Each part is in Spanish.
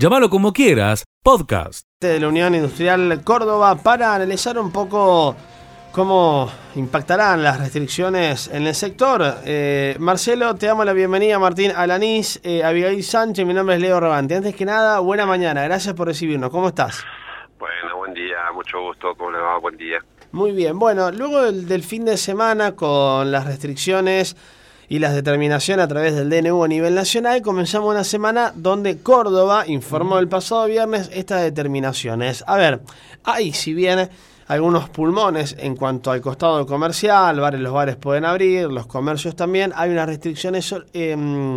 Llámalo como quieras, podcast. de la Unión Industrial Córdoba para analizar un poco cómo impactarán las restricciones en el sector. Eh, Marcelo, te damos la bienvenida, Martín Alanís, eh, Abigail Sánchez, mi nombre es Leo Ravante. Antes que nada, buena mañana, gracias por recibirnos. ¿Cómo estás? Bueno, buen día, mucho gusto, ¿cómo le va? Buen día. Muy bien, bueno, luego del, del fin de semana con las restricciones y las determinaciones a través del DNU a nivel nacional, comenzamos una semana donde Córdoba informó el pasado viernes estas determinaciones. A ver, hay si bien algunos pulmones en cuanto al costado comercial, bares, los bares pueden abrir, los comercios también, hay unas restricciones eh,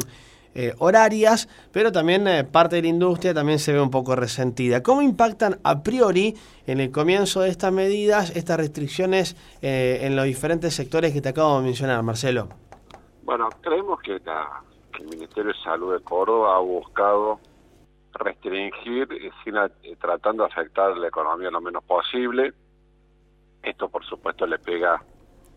eh, horarias, pero también eh, parte de la industria también se ve un poco resentida. ¿Cómo impactan a priori en el comienzo de estas medidas estas restricciones en los diferentes sectores que te acabo de mencionar, Marcelo? Bueno, creemos que, la- que el Ministerio de Salud de Córdoba ha buscado restringir, eh, sin a- eh, tratando de afectar la economía lo menos posible. Esto, por supuesto, le pega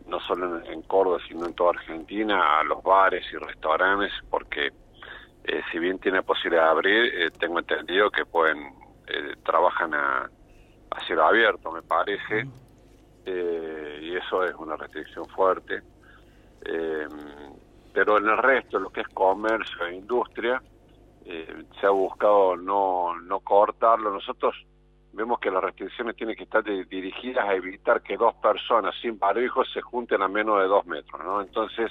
no solo en, en Córdoba, sino en toda Argentina, a los bares y restaurantes, porque eh, si bien tiene posibilidad de abrir, eh, tengo entendido que pueden, eh, trabajan a, a cielo abierto, me parece, eh, y eso es una restricción fuerte. Eh, pero en el resto, lo que es comercio e industria, eh, se ha buscado no, no cortarlo. Nosotros vemos que las restricciones tienen que estar di- dirigidas a evitar que dos personas sin barbijos se junten a menos de dos metros, ¿no? Entonces,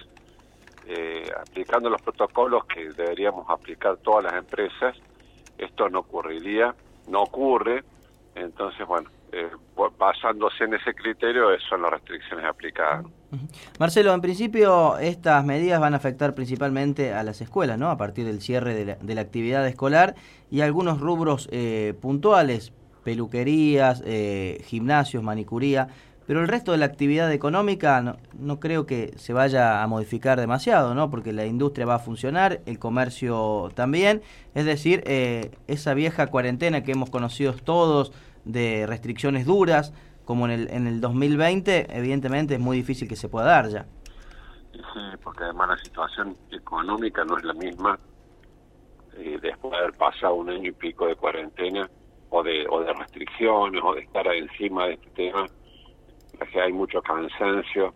eh, aplicando los protocolos que deberíamos aplicar todas las empresas, esto no ocurriría, no ocurre, entonces, bueno, eh, basándose en ese criterio, son las restricciones aplicadas. Marcelo, en principio estas medidas van a afectar principalmente a las escuelas, ¿no? A partir del cierre de la, actividad escolar y algunos rubros eh, puntuales, peluquerías, eh, gimnasios, manicuría, pero el resto de la actividad económica no, creo que se vaya a modificar demasiado, ¿no? Porque la industria va a funcionar, el comercio también, es decir, esa vieja cuarentena que hemos conocido todos de restricciones duras, como en el, en el 2020, evidentemente es muy difícil que se pueda dar ya. Sí, porque además la situación económica no es la misma eh, después de haber pasado un año y pico de cuarentena o de, o de restricciones o de estar encima de este tema, que hay mucho cansancio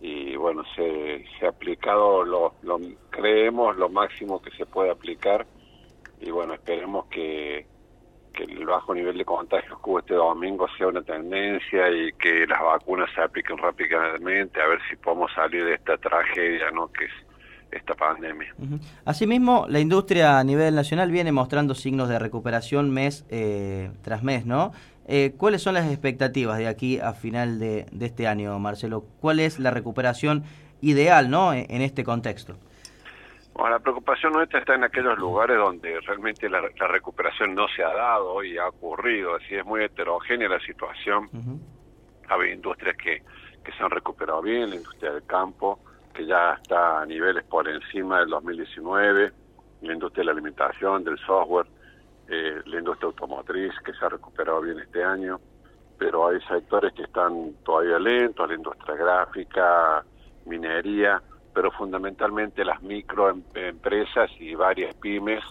y bueno, se, se ha aplicado, lo, lo creemos, lo máximo que se puede aplicar y bueno, esperemos que, que el bajo nivel de contagios que hubo este domingo sea una tendencia y que las vacunas se apliquen rápidamente, a ver si podemos salir de esta tragedia, ¿no? Que es esta pandemia. Asimismo, la industria a nivel nacional viene mostrando signos de recuperación mes eh, tras mes, ¿no? Eh, ¿Cuáles son las expectativas de aquí a final de, de este año, Marcelo? ¿Cuál es la recuperación ideal, ¿no? En, en este contexto. Bueno, la preocupación nuestra está en aquellos lugares donde realmente la, la recuperación no se ha dado y ha ocurrido, así es muy heterogénea la situación. Ujú. Ha habido industrias que, que se han recuperado bien, la industria del campo, que ya está a niveles por encima del 2019, la industria de la alimentación, del software, eh, la industria automotriz, que se ha recuperado bien este año, pero hay sectores que están todavía lentos, la industria gráfica, minería, pero fundamentalmente las microempresas y varias pymes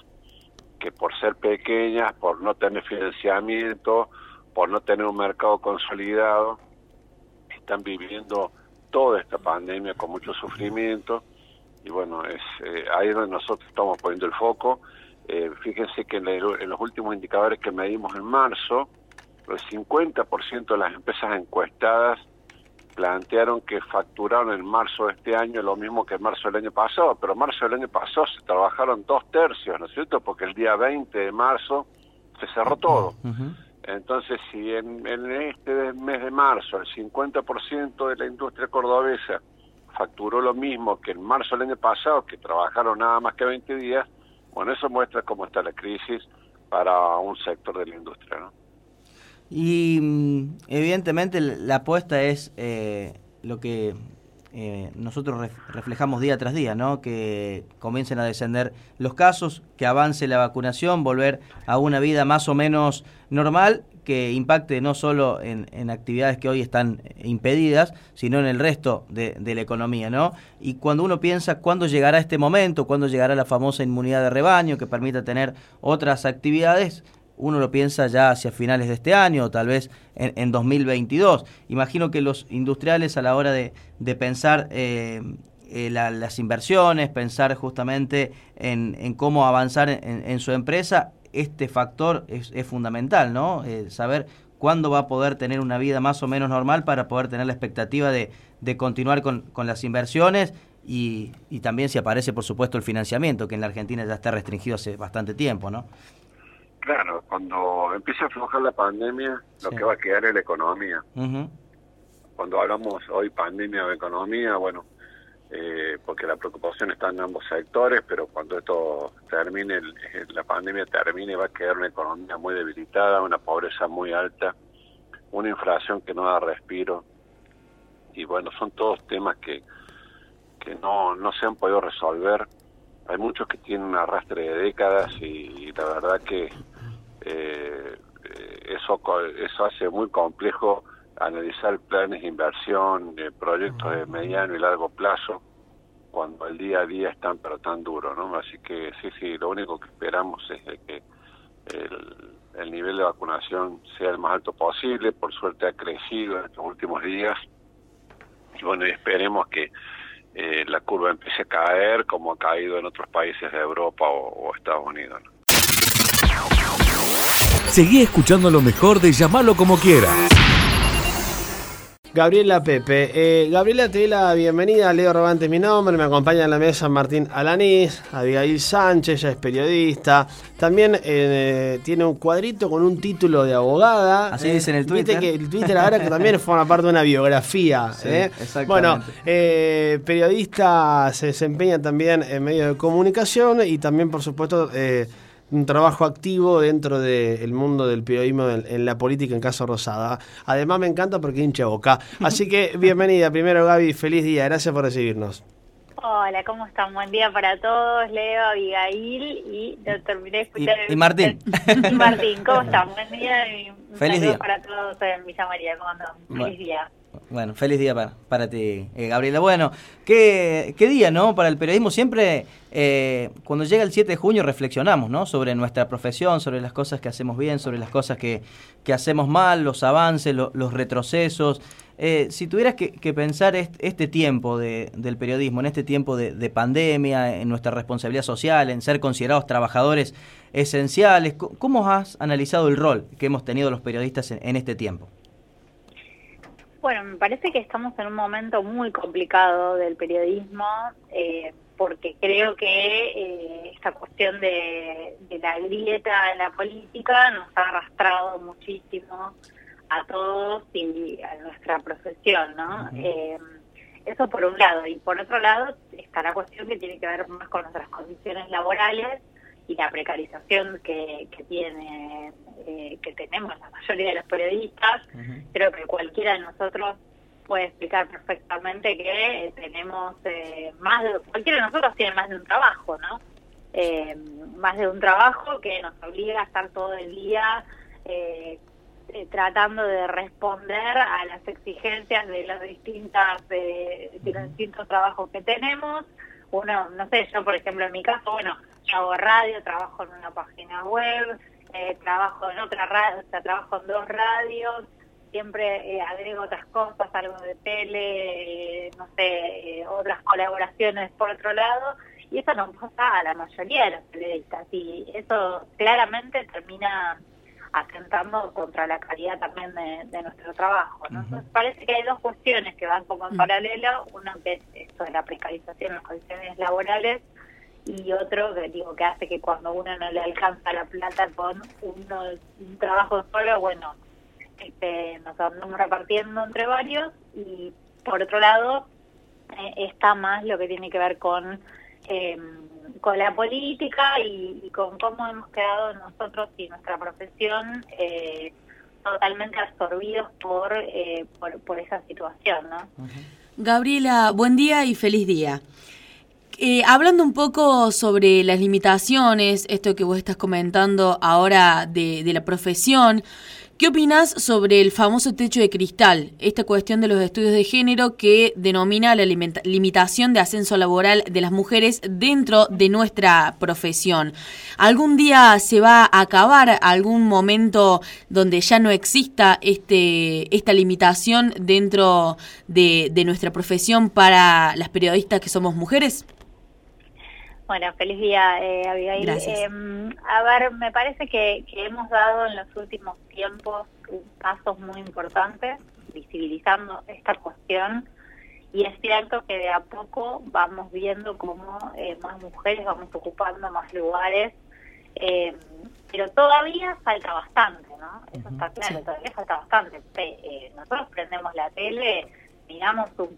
que por ser pequeñas, por no tener financiamiento, por no tener un mercado consolidado, están viviendo toda esta pandemia con mucho sufrimiento y bueno, es eh, ahí donde nosotros estamos poniendo el foco. Eh, fíjense que en, en los últimos indicadores que medimos en marzo, el 50% de las empresas encuestadas plantearon que facturaron en marzo de este año lo mismo que en marzo del año pasado, pero en marzo del año pasado se trabajaron dos tercios, ¿no es cierto? Porque el día 20 de marzo se cerró todo. Entonces, si en, en este mes de marzo el 50% de la industria cordobesa facturó lo mismo que en marzo del año pasado, que trabajaron nada más que 20 días, bueno, eso muestra cómo está la crisis para un sector de la industria, ¿no? Y mm, evidentemente la apuesta es eh, lo que eh, nosotros ref- reflejamos día tras día, ¿no? Que comiencen a descender los casos, que avance la vacunación, volver a una vida más o menos normal, que impacte no solo en, actividades que hoy están impedidas, sino en el resto de, la economía, ¿no? Y cuando uno piensa cuándo llegará este momento, cuándo llegará la famosa inmunidad de rebaño que permita tener otras actividades, uno lo piensa ya hacia finales de este año tal vez en, 2022. Imagino que los industriales a la hora de, pensar eh, eh, las inversiones, pensar justamente en, cómo avanzar en, su empresa, este factor es, fundamental, ¿no? Eh, saber cuándo va a poder tener una vida más o menos normal para poder tener la expectativa de, continuar con, las inversiones y, también si aparece, por supuesto, el financiamiento, que en la Argentina ya está restringido hace bastante tiempo, ¿no? Claro, cuando empiece a aflojar la pandemia, lo que va a quedar es la economía. Cuando hablamos hoy pandemia o economía, bueno, eh, porque la preocupación está en ambos sectores, pero cuando esto termine, la pandemia termine, va a quedar una economía muy debilitada, una pobreza muy alta, una inflación que no da respiro. Y bueno, son todos temas que, que no, no se han podido resolver. Hay muchos que tienen un arrastre de décadas y, la verdad que eh, eso, eso hace muy complejo analizar planes de inversión, de proyectos de mediano y largo plazo, cuando el día a día están pero tan duro, ¿no? Así que sí, sí, lo único que esperamos es que el, nivel de vacunación sea el más alto posible, por suerte ha crecido en estos últimos días, y bueno, esperemos que eh, la curva empiece a caer como ha caído en otros países de Europa o, Estados Unidos. Seguí escuchando lo mejor de llamarlo como quieras. Gabriela Pepe. Eh, Gabriela, te doy la bienvenida. Leo Robante mi nombre. Me acompaña en la mesa Martín Alanís, Abigail Sánchez, ella es periodista. También eh, tiene un cuadrito con un título de abogada. Así dice en el Twitter. que el Twitter ahora que también forma parte de una biografía. Sí, ¿eh? Bueno, periodista se desempeña también en medios de comunicación y también, por supuesto, un trabajo activo dentro del mundo del periodismo en, la política en caso Rosada. Además me encanta porque hincha boca. Así que bienvenida. Primero Gaby, feliz día. Gracias por recibirnos. Hola, ¿cómo están? Buen día para todos, Leo, Abigail y lo terminé de escuchar. Y, Martín. Y Martín, ¿cómo están? Buen día y feliz día para todos en Villa María. ¿Cómo andan? Feliz día. Bueno, feliz día para, para ti, eh, Gabriela. Bueno, ¿qué, ¿qué, día, ¿no? Para el periodismo siempre, eh, cuando llega el 7 de junio, reflexionamos, ¿no? Sobre nuestra profesión, sobre las cosas que hacemos bien, sobre las cosas que, que hacemos mal, los avances, los retrocesos. Eh, si tuvieras que, pensar este, tiempo de, del periodismo, en este tiempo de, pandemia, en nuestra responsabilidad social, en ser considerados trabajadores esenciales, ¿cómo has analizado el rol que hemos tenido los periodistas en este tiempo? Bueno, me parece que estamos en un momento muy complicado del periodismo, eh, porque creo que eh, esta cuestión de, la grieta en la política nos ha arrastrado muchísimo a todos y a nuestra profesión, ¿no? Eh, eso por un lado. Y por otro lado está la cuestión que tiene que ver más con nuestras condiciones laborales y la precarización que, que tiene eh, que tenemos la mayoría de los periodistas creo que cualquiera de nosotros puede explicar perfectamente que tenemos eh, más de, cualquiera de nosotros tiene más de un trabajo no eh, más de un trabajo que nos obliga a estar todo el día tratando de responder a las exigencias de las distintas de los distintos trabajos que tenemos. Uno no sé yo por ejemplo en mi caso bueno yo hago radio, trabajo en una página web, eh, trabajo en otra radio, o sea, trabajo en dos radios, siempre eh, agrego otras cosas, algo de tele, eh, no sé, otras colaboraciones por otro lado, y eso no pasa a la mayoría de los periodistas, y eso claramente termina atentando contra la calidad también de, nuestro trabajo. Entonces parece que hay dos cuestiones que van como en paralelo, uno que es esto de la precarización de las condiciones laborales, y otro que digo que hace que cuando uno no le alcanza la plata con uno un trabajo solo, bueno, este, nos andamos repartiendo entre varios y por otro lado eh, está más lo que tiene que ver con eh, con la política y, con cómo hemos quedado nosotros y nuestra profesión eh, totalmente absorbidos por, eh, por, por esa situación, ¿no? Gabriela, buen día y feliz día. Eh, hablando un poco sobre las limitaciones, esto que vos estás comentando ahora de, la profesión, ¿Qué opinas sobre el famoso techo de cristal? Esta cuestión de los estudios de género que denomina la limitación de ascenso laboral de las mujeres dentro de nuestra profesión. ¿Algún día se va a acabar algún momento donde ya no exista este, esta limitación dentro de, de nuestra profesión para las periodistas que somos mujeres? Bueno, feliz día, eh, Abigail. Eh, a ver, me parece que, hemos dado en los últimos tiempos pasos muy importantes visibilizando esta cuestión y es cierto que de a poco vamos viendo cómo eh, más mujeres vamos ocupando más lugares, eh, pero todavía falta bastante, ¿no? Eso está claro, todavía falta bastante. nosotros prendemos la tele, miramos un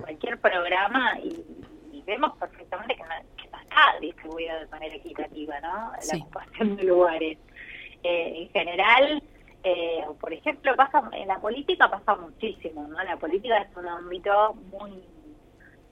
cualquier programa y vemos perfectamente que no, está distribuido de manera equitativa, ¿no? La ocupación de lugares. Eh, en general, eh, por ejemplo, pasa en la política pasa muchísimo, ¿no? La política es un ámbito muy,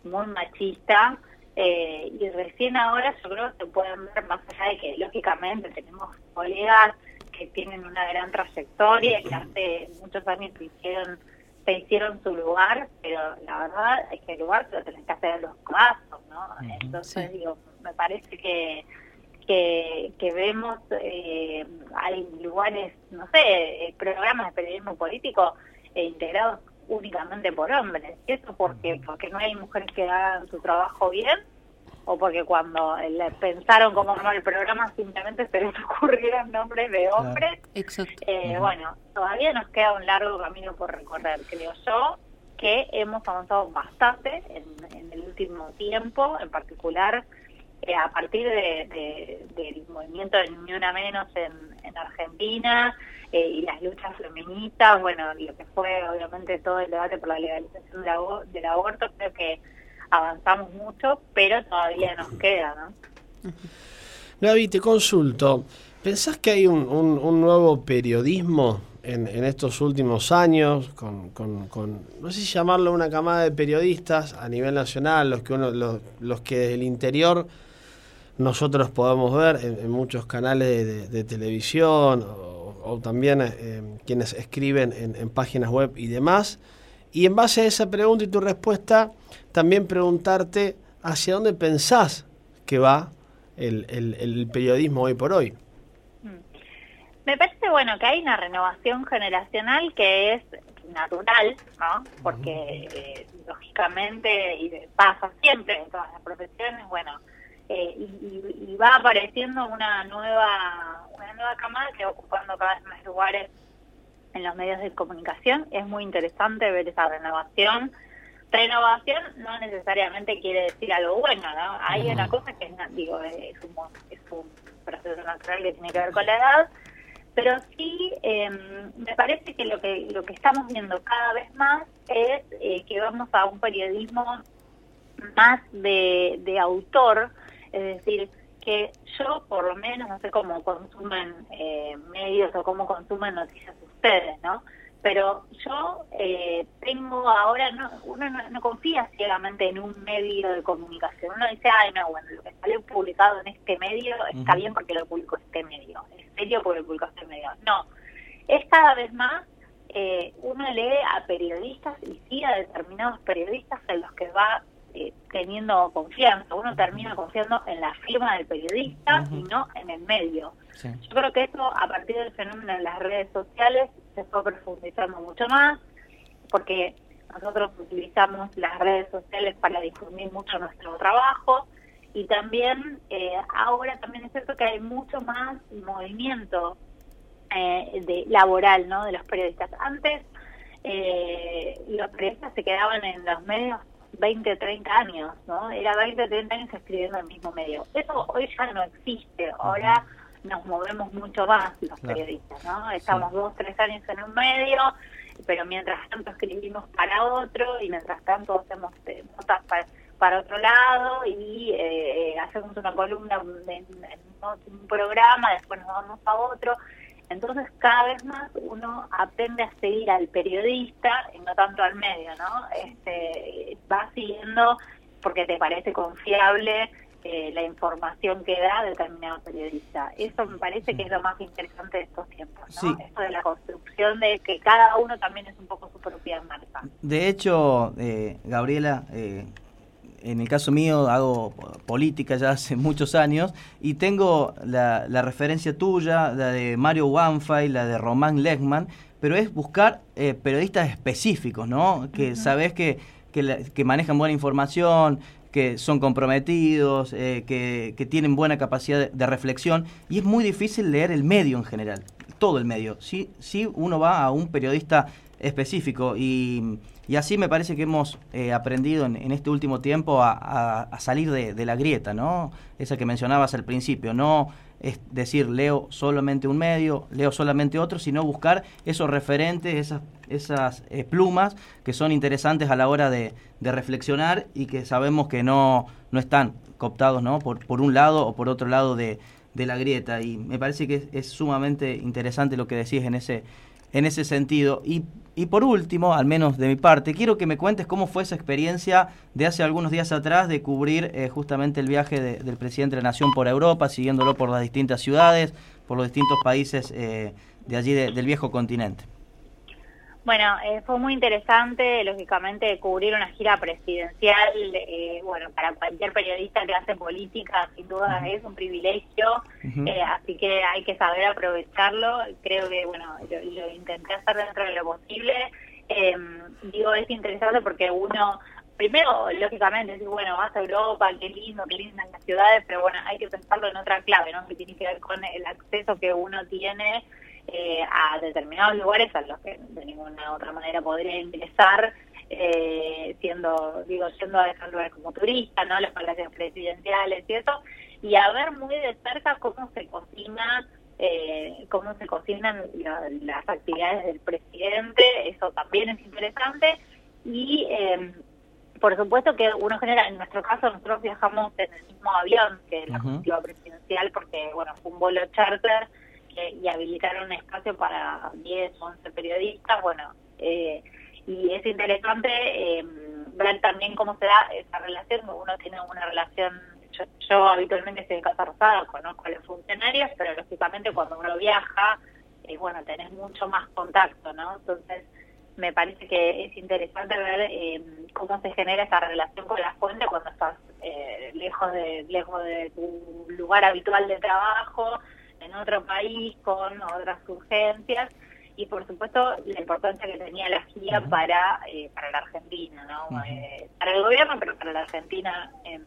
muy machista. Eh, y recién ahora yo creo que se pueden ver más allá de que lógicamente tenemos colegas que tienen una gran trayectoria que hace muchos años que hicieron se hicieron su lugar, pero la verdad es que el lugar se lo tenés que hacer los pasos, ¿no? Entonces, digo, me parece que que, que vemos, eh, hay lugares, no sé, eh, programas de periodismo político eh, integrados únicamente por hombres. ¿Y eso por Porque no hay mujeres que hagan su trabajo bien o porque cuando le pensaron cómo armar el programa simplemente se les ocurrieron nombres de hombres. Exacto. Eh, bueno, todavía nos queda un largo camino por recorrer, creo yo, que hemos avanzado bastante en, el último tiempo, en particular eh, a partir de, del movimiento de Ni Una Menos en, Argentina eh, y las luchas feministas, bueno, lo que fue obviamente todo el debate por la legalización del aborto, creo que avanzamos mucho, pero todavía nos queda, ¿no? Gaby, te consulto. ¿Pensás que hay un, un, nuevo periodismo en, en, estos últimos años, con, con, no sé si llamarlo una camada de periodistas a nivel nacional, los que uno, los, los que desde el interior nosotros podemos ver en, muchos canales de, televisión o, también eh, quienes escriben en, en páginas web y demás? Y en base a esa pregunta y tu respuesta, también preguntarte hacia dónde pensás que va el, el, periodismo hoy por hoy. Mm. Me parece bueno que hay una renovación generacional que es natural, ¿no? Porque eh, lógicamente y pasa siempre en todas las profesiones, bueno, eh, y, y, va apareciendo una nueva una nueva camada que va ocupando cada vez más lugares en los medios de comunicación. Es muy interesante ver esa renovación Renovación no necesariamente quiere decir algo bueno, ¿no? Hay una cosa que es, digo, es un, es un proceso natural que tiene que ver con la edad, pero sí em, me parece que lo que lo que estamos viendo cada vez más es eh, que vamos a un periodismo más de, de autor, es decir, que yo por lo menos no sé cómo consumen eh, medios o cómo consumen noticias ustedes, ¿no? pero yo eh, tengo ahora, no, uno no, confía ciegamente en un medio de comunicación, uno dice, ay, no, bueno, lo que sale publicado en este medio está bien porque lo publicó este medio, es serio porque lo publicó este medio. No, es cada vez más, eh, uno lee a periodistas y sí a determinados periodistas en los que va eh, teniendo confianza, uno termina confiando en la firma del periodista y no en el medio. Yo creo que eso a partir del fenómeno de las redes sociales se fue profundizando mucho más, porque nosotros utilizamos las redes sociales para difundir mucho nuestro trabajo y también eh, ahora también es cierto que hay mucho más movimiento eh, de laboral no de los periodistas. Antes eh, los periodistas se quedaban en los medios 20 30 años no era 20 30 años escribiendo en el mismo medio. Eso hoy ya no existe. Ahora nos movemos mucho más los periodistas, ¿no? Estamos dos, tres años en un medio, pero mientras tanto escribimos para otro y mientras tanto hacemos eh, notas para, otro lado y eh, hacemos una columna en, un programa, después nos vamos a otro. Entonces cada vez más uno aprende a seguir al periodista y no tanto al medio, ¿no? Este, va siguiendo porque te parece confiable eh, la información que da determinado periodista. Eso me parece que es lo más interesante de estos tiempos, ¿no? Esto de la construcción de que cada uno también es un poco su propia marca. De hecho, eh, Gabriela, eh, en el caso mío hago política ya hace muchos años y tengo la, referencia tuya, la de Mario Wanfay, la de Román Lechman, pero es buscar periodistas específicos, ¿no? Que sabes que, que manejan buena información, que son comprometidos, eh, que, que, tienen buena capacidad de, reflexión, y es muy difícil leer el medio en general, todo el medio. Si, si uno va a un periodista específico y, y así me parece que hemos eh, aprendido en, este último tiempo a, a, salir de, de, la grieta, ¿no? Esa que mencionabas al principio, no es decir, leo solamente un medio, leo solamente otro, sino buscar esos referentes, esas, esas eh, plumas que son interesantes a la hora de, reflexionar y que sabemos que no, no están cooptados ¿no? Por, por un lado o por otro lado de, de la grieta. Y me parece que es, sumamente interesante lo que decís en ese, en ese sentido. Y y por último, al menos de mi parte, quiero que me cuentes cómo fue esa experiencia de hace algunos días atrás de cubrir eh, justamente el viaje del presidente de la Nación por Europa, siguiéndolo por las distintas ciudades, por los distintos países eh, de allí del viejo continente. Bueno, eh, fue muy interesante, lógicamente, cubrir una gira presidencial. Eh, bueno, para cualquier periodista que hace política, sin duda es un privilegio, eh, así que hay que saber aprovecharlo. Creo que, bueno, lo, intenté hacer dentro de lo posible. digo, es interesante porque uno, primero, lógicamente, bueno, vas a Europa, qué lindo, qué lindas las ciudades, pero bueno, hay que pensarlo en otra clave, ¿no? Que tiene que ver con el acceso que uno tiene eh, a determinados lugares a los que de ninguna otra manera podría ingresar, eh, siendo, digo, siendo a esos lugares como turista, ¿no? Los palacios presidenciales y eso, y a ver muy de cerca cómo se cocina eh, cómo se cocinan las actividades del presidente, eso también es interesante. Y eh, por supuesto que uno genera, en nuestro caso nosotros viajamos en el mismo avión que la uh presidencial porque, bueno, fue un vuelo charter y habilitaron un espacio para 10 o 11 periodistas, bueno, eh, y es interesante eh, ver también cómo se da esa relación, uno tiene una relación, yo, habitualmente estoy en Casa Rosada, conozco a los funcionarios, pero lógicamente cuando uno viaja, eh, bueno, tenés mucho más contacto, ¿no? Entonces, me parece que es interesante ver eh, cómo se genera esa relación con la fuente cuando estás eh, lejos de lejos de tu lugar habitual de trabajo en otro país con otras urgencias y por supuesto la importancia que tenía la gira para eh, para la Argentina, ¿no? Eh, para el gobierno, pero para la Argentina en,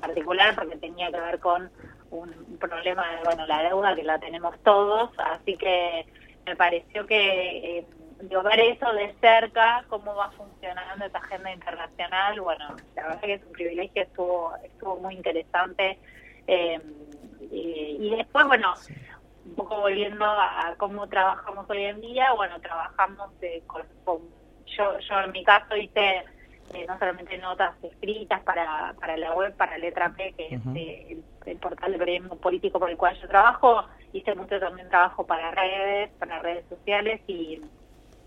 particular porque tenía que ver con un problema de bueno la deuda que la tenemos todos, así que me pareció que eh, ver eso de cerca, cómo va funcionando esta agenda internacional, bueno, la verdad que es un privilegio, estuvo estuvo muy interesante. Eh, y, después, bueno, un poco volviendo a, cómo trabajamos hoy en día, bueno, trabajamos con, yo, yo en mi caso hice eh, no solamente notas escritas para, para la web, para Letra P, que es eh, el, portal de periodismo político por el cual yo trabajo, hice mucho también trabajo para redes, para redes sociales y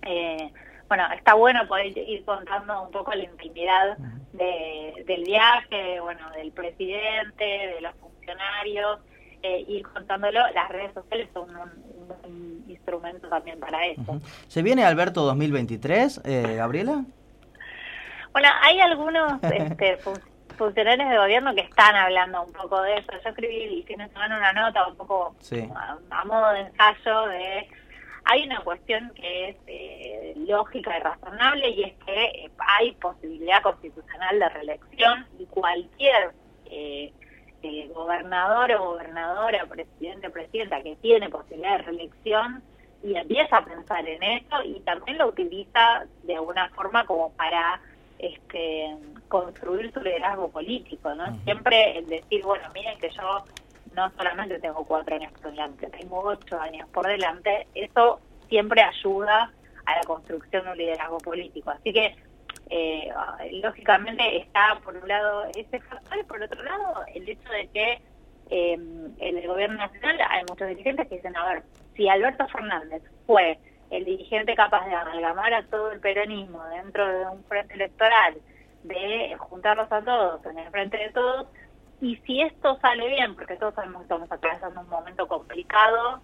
eh, bueno, está bueno poder ir contando un poco la intimidad de, del viaje, bueno, del presidente, de los funcionarios, eh, ir contándolo, las redes sociales son un, instrumento también para eso. ¿Se viene Alberto 2023, eh, Gabriela? Bueno, hay algunos este, funcionarios de gobierno que están hablando un poco de eso. Yo escribí y fin de semana una nota un poco a, modo de ensayo de... Hay una cuestión que es eh, lógica y razonable y es que eh, hay posibilidad constitucional de reelección y cualquier eh, eh, gobernador o gobernadora, presidente o presidenta que tiene posibilidad de reelección y empieza a pensar en eso y también lo utiliza de alguna forma como para este construir su liderazgo político, ¿no? Siempre el decir, bueno, miren que yo no solamente tengo cuatro años por delante, tengo ocho años por delante, eso siempre ayuda a la construcción de un liderazgo político. Así que eh, lógicamente está por un lado ese factor y por otro lado el hecho de que eh, en el gobierno nacional hay muchos dirigentes que dicen, a ver, si Alberto Fernández fue el dirigente capaz de amalgamar a todo el peronismo dentro de un frente electoral, de juntarlos a todos en el frente de todos, y si esto sale bien, porque todos sabemos que estamos atravesando un momento complicado,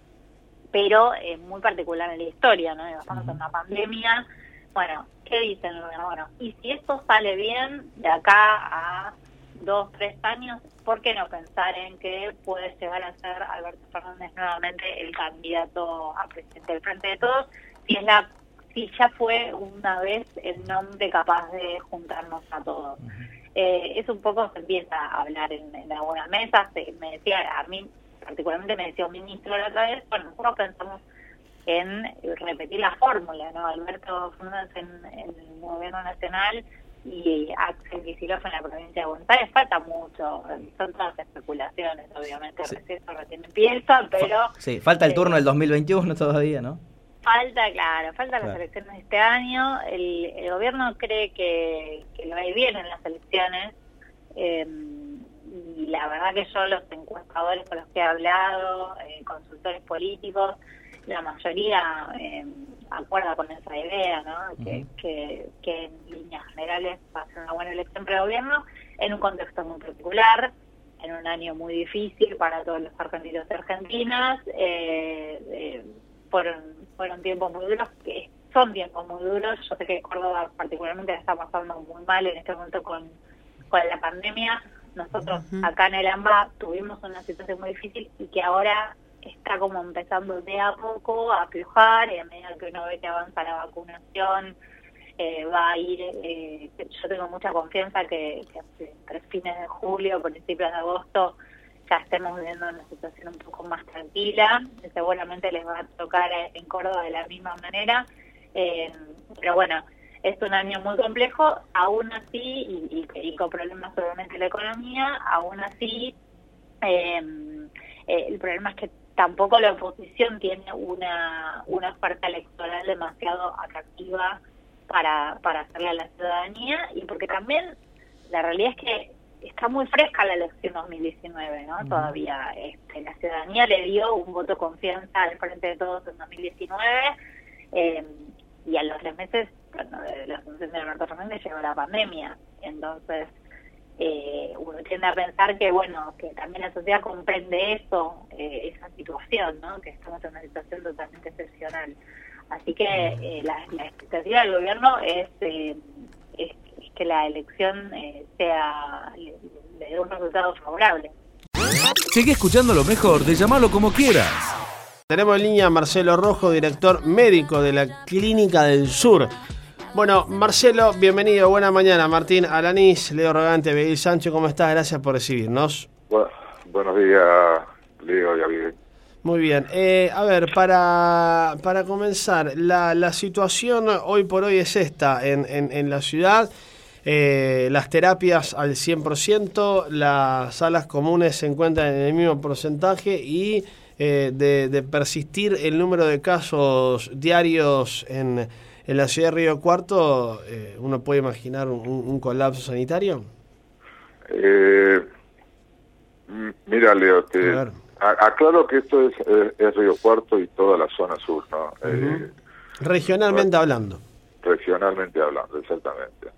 pero eh, muy particular en la historia, ¿no? Estamos en una pandemia. Bueno, ¿qué dicen? Bueno, y si esto sale bien de acá a dos, tres años, ¿por qué no pensar en que puede llegar a ser Alberto Fernández nuevamente el candidato a presidente del Frente de Todos? Si es la si ya fue una vez el nombre capaz de juntarnos a todos. Eh, es un poco, se empieza a hablar en, en algunas mesas, me decía, a mí particularmente me decía un ministro la otra vez, bueno, nosotros pensamos en repetir la fórmula, ¿no? Alberto Fernández en, el gobierno nacional y Axel Kicillof en la provincia de Buenos Aires falta mucho, son todas especulaciones, obviamente, sí. recién, recién empieza, pero... Sí, falta el turno del 2021 todavía, ¿no? Falta, claro, falta las elecciones de este año. El, el gobierno cree que, que lo va a ir bien en las elecciones. Eh, y la verdad que yo, los encuestadores con los que he hablado, eh, consultores políticos, la mayoría eh, acuerda con esa idea, ¿no? Que, que, que, en líneas generales va a ser una buena elección para el gobierno en un contexto muy particular, en un año muy difícil para todos los argentinos y argentinas. Eh, eh, fueron, tiempos muy duros, que son tiempos muy duros. Yo sé que Córdoba particularmente está pasando muy mal en este momento con, con la pandemia. Nosotros uh -huh. acá en el AMBA tuvimos una situación muy difícil y que ahora está como empezando de a poco a aflojar y a medida que uno ve que avanza la vacunación eh, va a ir, eh, yo tengo mucha confianza que, que entre fines de julio, principios de agosto ya estemos viviendo una situación un poco más tranquila, seguramente les va a tocar en Córdoba de la misma manera, eh, pero bueno, es un año muy complejo, aún así, y, y, y con problemas obviamente la economía, aún así eh, eh, el problema es que tampoco la oposición tiene una, una oferta electoral demasiado atractiva para, para hacerle a la ciudadanía y porque también la realidad es que está muy fresca la elección 2019, ¿no? Uh -huh. Todavía este, la ciudadanía le dio un voto de confianza al Frente de Todos en 2019 eh, y a los tres meses, bueno, de la asunción de Alberto Fernández llegó la pandemia. Entonces, eh, uno tiende a pensar que, bueno, que también la sociedad comprende eso, eh, esa situación, ¿no? Que estamos en una situación totalmente excepcional. Así que eh, la, la, expectativa del gobierno es, eh, es, es, que la elección eh, sea le, le dé un resultado favorable. Sigue escuchando lo mejor de llamarlo como quieras. Tenemos en línea a Marcelo Rojo, director médico de la Clínica del Sur. Bueno, Marcelo, bienvenido. Buena mañana. Martín Alanís, Leo Rogante, Miguel Sancho, ¿cómo estás? Gracias por recibirnos. Bueno, buenos días, Leo y Abigail. Muy bien. Eh, a ver, para, para comenzar, la, la situación hoy por hoy es esta en, en, en la ciudad. Eh, las terapias al 100%, las salas comunes se encuentran en el mismo porcentaje y eh, de, de persistir el número de casos diarios en en la ciudad de Río Cuarto, eh, ¿uno puede imaginar un, un colapso sanitario? Eh, mira, Leo, te aclaro que esto es, es, Río Cuarto y toda la zona sur, ¿no? Uh -huh. eh, regionalmente hablando. Regionalmente hablando, exactamente.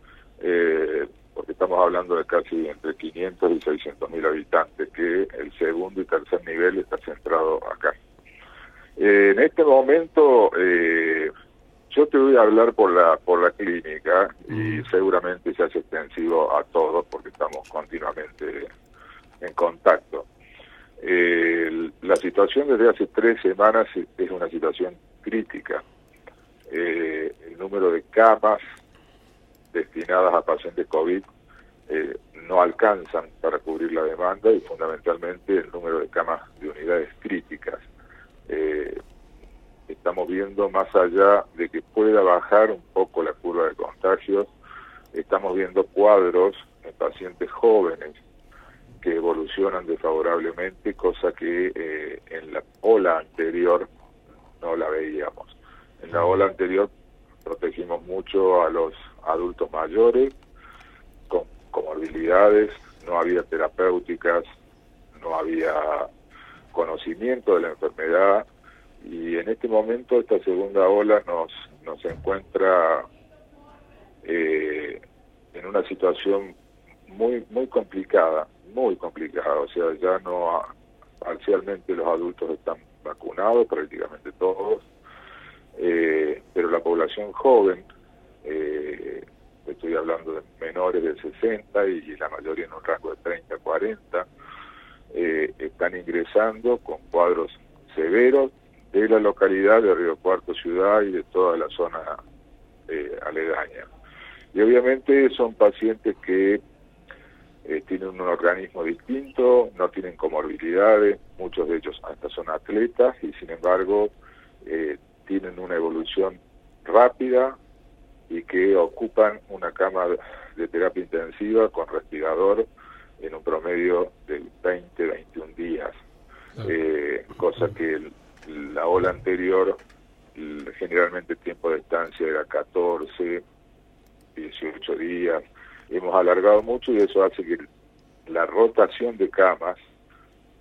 Eh, porque estamos hablando de casi entre 500 y 600 mil habitantes, que el segundo y tercer nivel está centrado acá. Eh, en este momento yo te voy a hablar por la por la clínica y seguramente se hace extensivo a todos porque estamos continuamente en contacto. Eh, la situación desde hace tres semanas es una situación crítica. Eh, el número de camas destinadas a pacientes COVID eh, no alcanzan para cubrir la demanda y fundamentalmente el número de camas de unidades críticas. Eh, estamos viendo más allá de que pueda bajar un poco la curva de contagios, estamos viendo cuadros en pacientes jóvenes que evolucionan desfavorablemente, cosa que eh, en la ola anterior no la veíamos. En la ola anterior protegimos mucho a los adultos mayores con comorbilidades, no había terapéuticas, no había conocimiento de la enfermedad, y en este momento esta segunda ola nos nos encuentra eh, en una situación muy muy complicada muy complicada, o sea, ya no, parcialmente los adultos están vacunados, prácticamente todos, eh, pero la población joven, eh, estoy hablando de menores de 60 y la mayoría en un rango de 30 a 40, eh, están ingresando con cuadros severos de la localidad de Río Cuarto Ciudad y de toda la zona eh, aledaña. Y obviamente son pacientes que eh, tienen un organismo distinto, no tienen comorbilidades, muchos de ellos hasta son atletas y sin embargo tienen una evolución rápida y que ocupan una cama de terapia intensiva con respirador en un promedio de 20, 21 días, eh, cosa que la ola anterior generalmente el tiempo de estancia era 14, 18 días, hemos alargado mucho y eso hace que la rotación de camas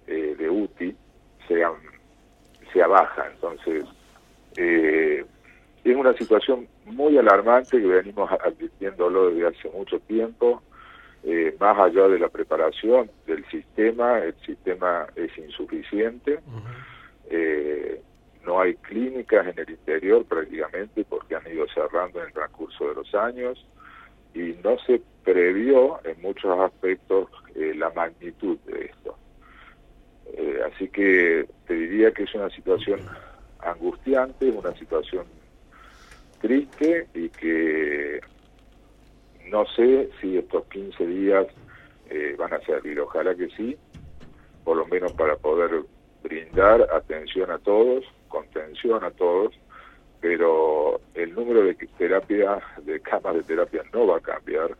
eh, de UTI sea, sea baja. Entonces, eh, es una situación muy alarmante que venimos advirtiéndolo desde hace mucho tiempo. Eh, más allá de la preparación del sistema, el sistema es insuficiente. no hay clínicas en el interior prácticamente porque han ido cerrando en el transcurso de los años y no se previó en muchos aspectos eh, la magnitud de esto. Eh, así que te diría que es una situación angustiante, una situación triste y que no sé si estos 15 días eh, van a servir, ojalá que sí, por lo menos para poder brindar atención a todos, contención a todos, pero el número de terapia, de camas de terapia no va a cambiar.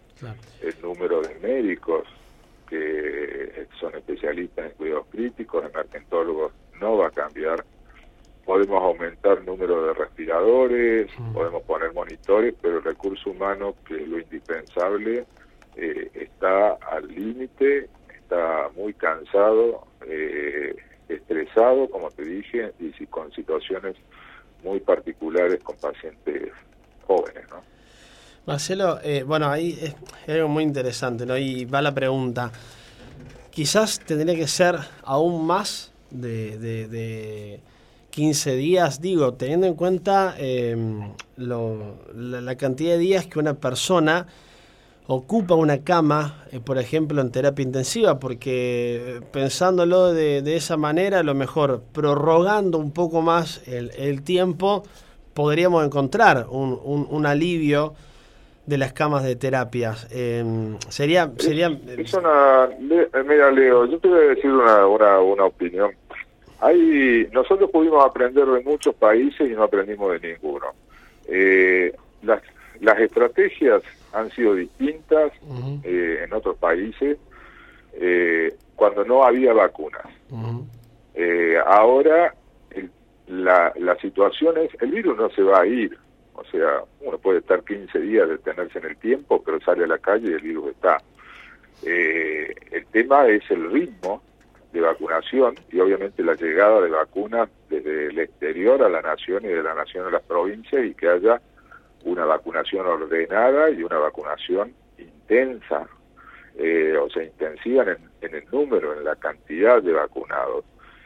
El número de médicos que son especialistas en cuidados críticos, emergentólogos, no va a cambiar. Podemos aumentar el número de respiradores, podemos poner monitores, pero el recurso humano, que es lo indispensable, eh, está al límite, está muy cansado, eh, estresado, como te dije, y con situaciones muy particulares con pacientes jóvenes, ¿no? Marcelo, eh, bueno, ahí es, algo muy interesante, ¿no? Y va la pregunta. Quizás tendría que ser aún más de, de, 15 días, digo, teniendo en cuenta em, la, cantidad de días que una persona ocupa una cama, eh, por ejemplo, en terapia intensiva, porque eh, pensándolo de, de, esa manera, a lo mejor prorrogando un poco más el, tiempo, podríamos encontrar un, un, alivio de las camas de terapias. Em, sería... sería. Mira, Leo, yo te voy a decir una, una, una opinión. Hay, nosotros pudimos aprender de muchos países y no aprendimos de ninguno. Eh, las, las estrategias han sido distintas eh, en otros países eh, cuando no había vacunas. Eh, ahora la, la situación es, el virus no se va a ir, o sea, uno puede estar 15 días de tenerse en el tiempo, pero sale a la calle y el virus está. el tema es el ritmo de vacunación y obviamente la llegada de vacunas desde el exterior a la nación y de la nación a las provincias y que haya una vacunación ordenada y una vacunación intensa, eh, o sea, intensiva en, en, el número, en la cantidad de vacunados.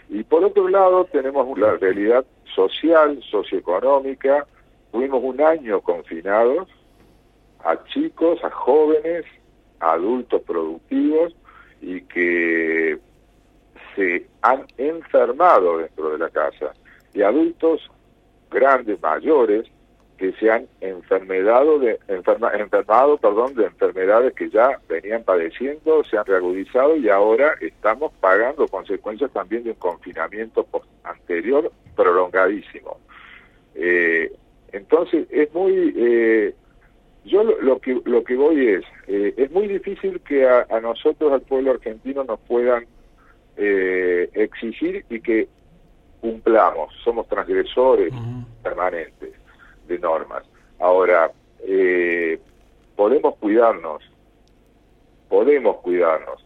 Y por otro lado tenemos la realidad social, socioeconómica, tuvimos un año confinados a chicos, a jóvenes, a adultos productivos y que se han enfermado dentro de la casa y adultos grandes, mayores, que se han enfermedado de, enferma, enfermado perdón, de enfermedades que ya venían padeciendo, se han reagudizado y ahora estamos pagando consecuencias también de un confinamiento anterior prolongadísimo. Eh, entonces es muy... Eh, yo lo, que lo que voy es, eh, es muy difícil que a, nosotros, al pueblo argentino, nos puedan exigir y que cumplamos, somos transgresores permanentes de normas. Ahora, eh, podemos cuidarnos, podemos cuidarnos.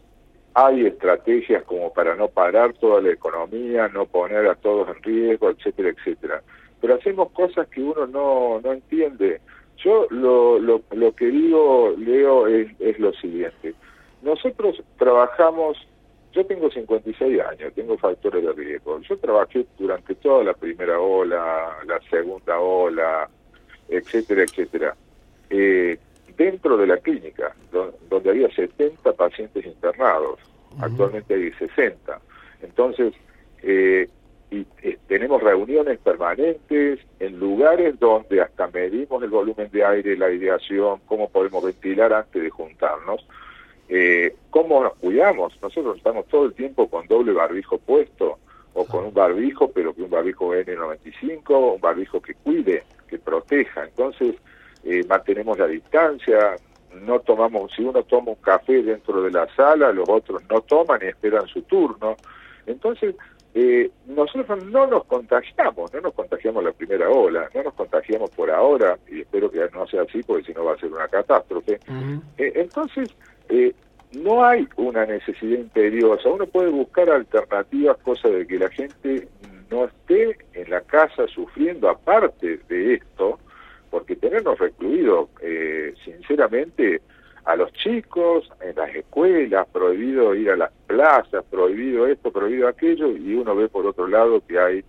Hay estrategias como para no parar toda la economía, no poner a todos en riesgo, etcétera, etcétera. Pero hacemos cosas que uno no, no entiende. Yo lo, lo, lo que digo, Leo, es, es lo siguiente. nosotros trabajamos, yo tengo 56 años, tengo factores de riesgo. Yo trabajé durante toda la primera ola, la segunda ola, etcétera, etcétera. Eh, dentro de la clínica, donde había 70 pacientes internados, actualmente hay 60. Entonces, eh, y eh, tenemos reuniones permanentes en lugares donde hasta medimos el volumen de aire, la ideación, cómo podemos ventilar antes de juntarnos, eh, cómo nos cuidamos. Nosotros estamos todo el tiempo con doble barbijo puesto o con un barbijo, pero que un barbijo N95, un barbijo que cuide, que proteja. Entonces, eh, mantenemos la distancia, no tomamos, si uno toma un café dentro de la sala, los otros no toman y esperan su turno. Entonces, eh, nosotros no nos contagiamos, no nos contagiamos la primera ola, no nos contagiamos por ahora, y espero que no sea así porque si no va a ser una catástrofe. Eh, entonces, eh, no hay una necesidad imperiosa, uno puede buscar alternativas, cosa de que la gente no esté en la casa sufriendo aparte de esto, porque tenernos recluidos, sinceramente, a los chicos en las escuelas, prohibido ir a las plazas, prohibido esto, prohibido aquello, y uno ve por otro lado que hay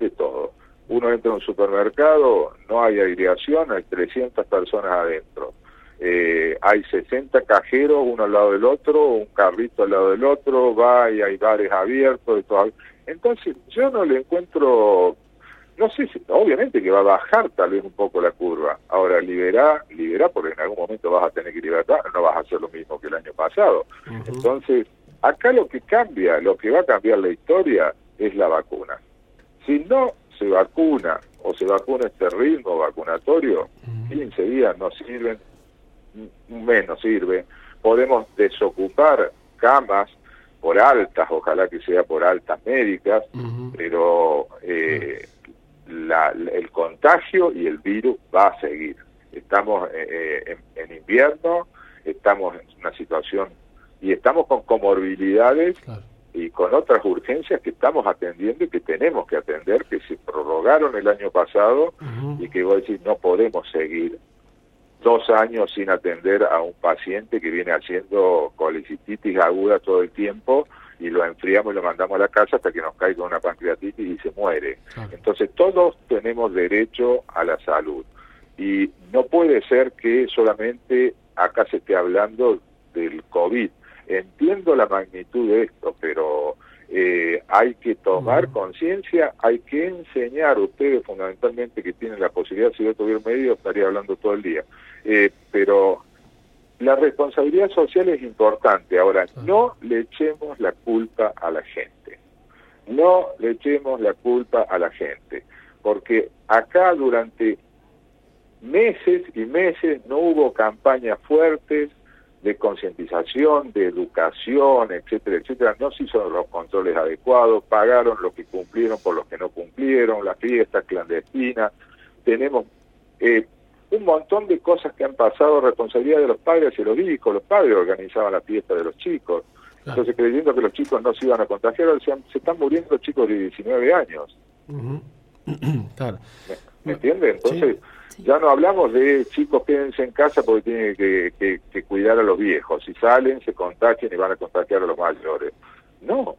de todo. Uno entra a un supermercado, no hay aireación, hay 300 personas adentro. Eh, hay 60 cajeros uno al lado del otro, un carrito al lado del otro, va y hay bares abiertos y todo. Entonces, yo no le encuentro no sé si, obviamente que va a bajar tal vez un poco la curva. Ahora, liberar, liberar, porque en algún momento vas a tener que liberar, no vas a hacer lo mismo que el año pasado. Entonces, acá lo que cambia, lo que va a cambiar la historia es la vacuna. Si no se vacuna o se vacuna este ritmo vacunatorio, 15 días no sirven, menos sirve. Podemos desocupar camas por altas, ojalá que sea por altas médicas, pero eh, la, el contagio y el virus va a seguir. Estamos eh, eh, en, invierno, estamos en una situación y estamos con comorbilidades y con otras urgencias que estamos atendiendo y que tenemos que atender, que se prorrogaron el año pasado y que voy a decir no podemos seguir dos años sin atender a un paciente que viene haciendo colicitis aguda todo el tiempo y lo enfriamos y lo mandamos a la casa hasta que nos caiga una pancreatitis y se muere. Entonces todos tenemos derecho a la salud y no puede ser que solamente acá se esté hablando del COVID. Entiendo la magnitud de esto, pero eh, hay que tomar conciencia, hay que enseñar, ustedes fundamentalmente que tienen la posibilidad, si yo tuviera medio estaría hablando todo el día, eh, pero la responsabilidad social es importante. Ahora, no le echemos la culpa a la gente. No le echemos la culpa a la gente. Porque acá durante meses y meses no hubo campañas fuertes de concientización, de educación, etcétera, etcétera. No se hizo los controles adecuados, pagaron lo que cumplieron por los que no cumplieron, las fiestas clandestinas. Tenemos eh, un montón de cosas que han pasado, responsabilidad de los padres y los hijos, los padres organizaban la fiesta de los chicos, entonces creyendo que los chicos no se iban a contagiar, se, están muriendo chicos de 19 años. claro. ¿Me, entiende? Entonces, ya no hablamos de chicos quédense en casa porque tienen que, que, cuidar a los viejos, si salen se contagian y van a contagiar a los mayores. No,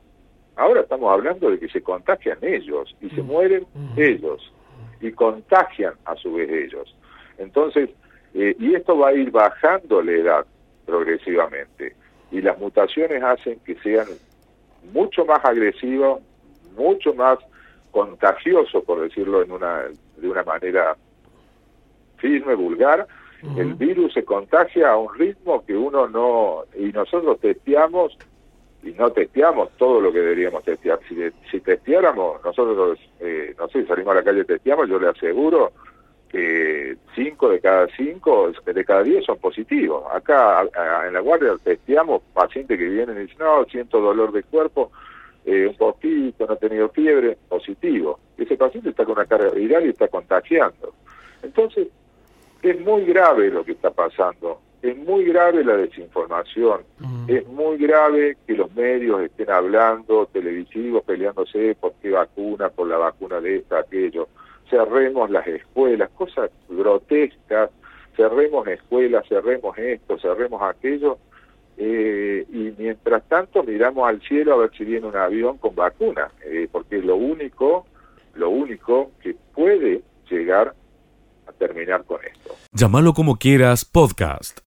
ahora estamos hablando de que se contagian ellos y se mueren ellos y contagian a su vez ellos. Entonces, eh, y esto va a ir bajando la edad progresivamente. Y las mutaciones hacen que sean mucho más agresivos, mucho más contagiosos, por decirlo en una, de una manera firme, vulgar. El virus se contagia a un ritmo que uno no... Y nosotros testeamos y no testeamos todo lo que deberíamos testear. Si, si testeáramos, nosotros, eh, no sé, salimos a la calle y testeamos, yo le aseguro que cinco de cada cinco, de cada diez son positivos. Acá en la guardia testeamos pacientes que vienen y dicen, no, siento dolor de cuerpo, eh, un poquito, no he tenido fiebre, positivo. Ese paciente está con una carga viral y está contagiando. Entonces, es muy grave lo que está pasando. Es muy grave la desinformación. Es muy grave que los medios estén hablando, televisivos, peleándose por qué vacuna, por la vacuna de esta, aquello cerremos las escuelas, cosas grotescas, cerremos escuelas, cerremos esto, cerremos aquello. Eh, mientras tanto miramos al cielo a ver si viene un avión con vacuna, eh, porque lo único, lo único que puede llegar a terminar con esto. Llámalo como quieras, podcast.